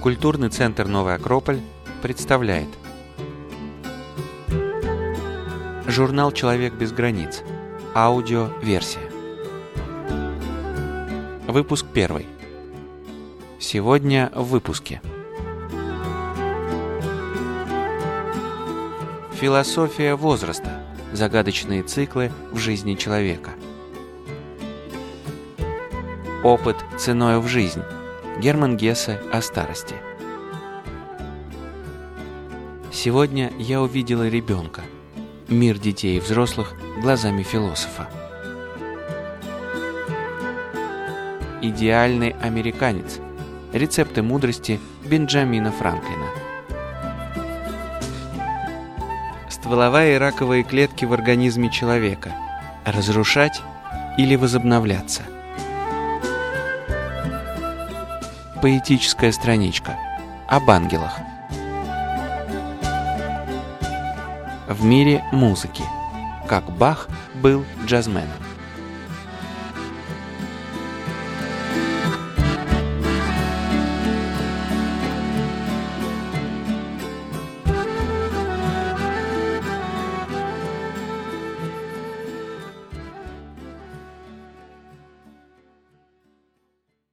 Культурный центр «Новый Акрополь» представляет Журнал «Человек без границ» Аудио-версия Выпуск первый Сегодня в выпуске Философия возраста. Загадочные циклы в жизни человека. Опыт ценою в жизнь. Герман Гессе о старости. Сегодня я увидела ребенка. Мир детей и взрослых глазами философа. Идеальный американец. Рецепты мудрости Бенджамина Франклина. Стволовая и раковые клетки в организме человека. Разрушать или возобновляться. Поэтическая страничка. Об ангелах. В мире музыки. Как Бах был джазменом.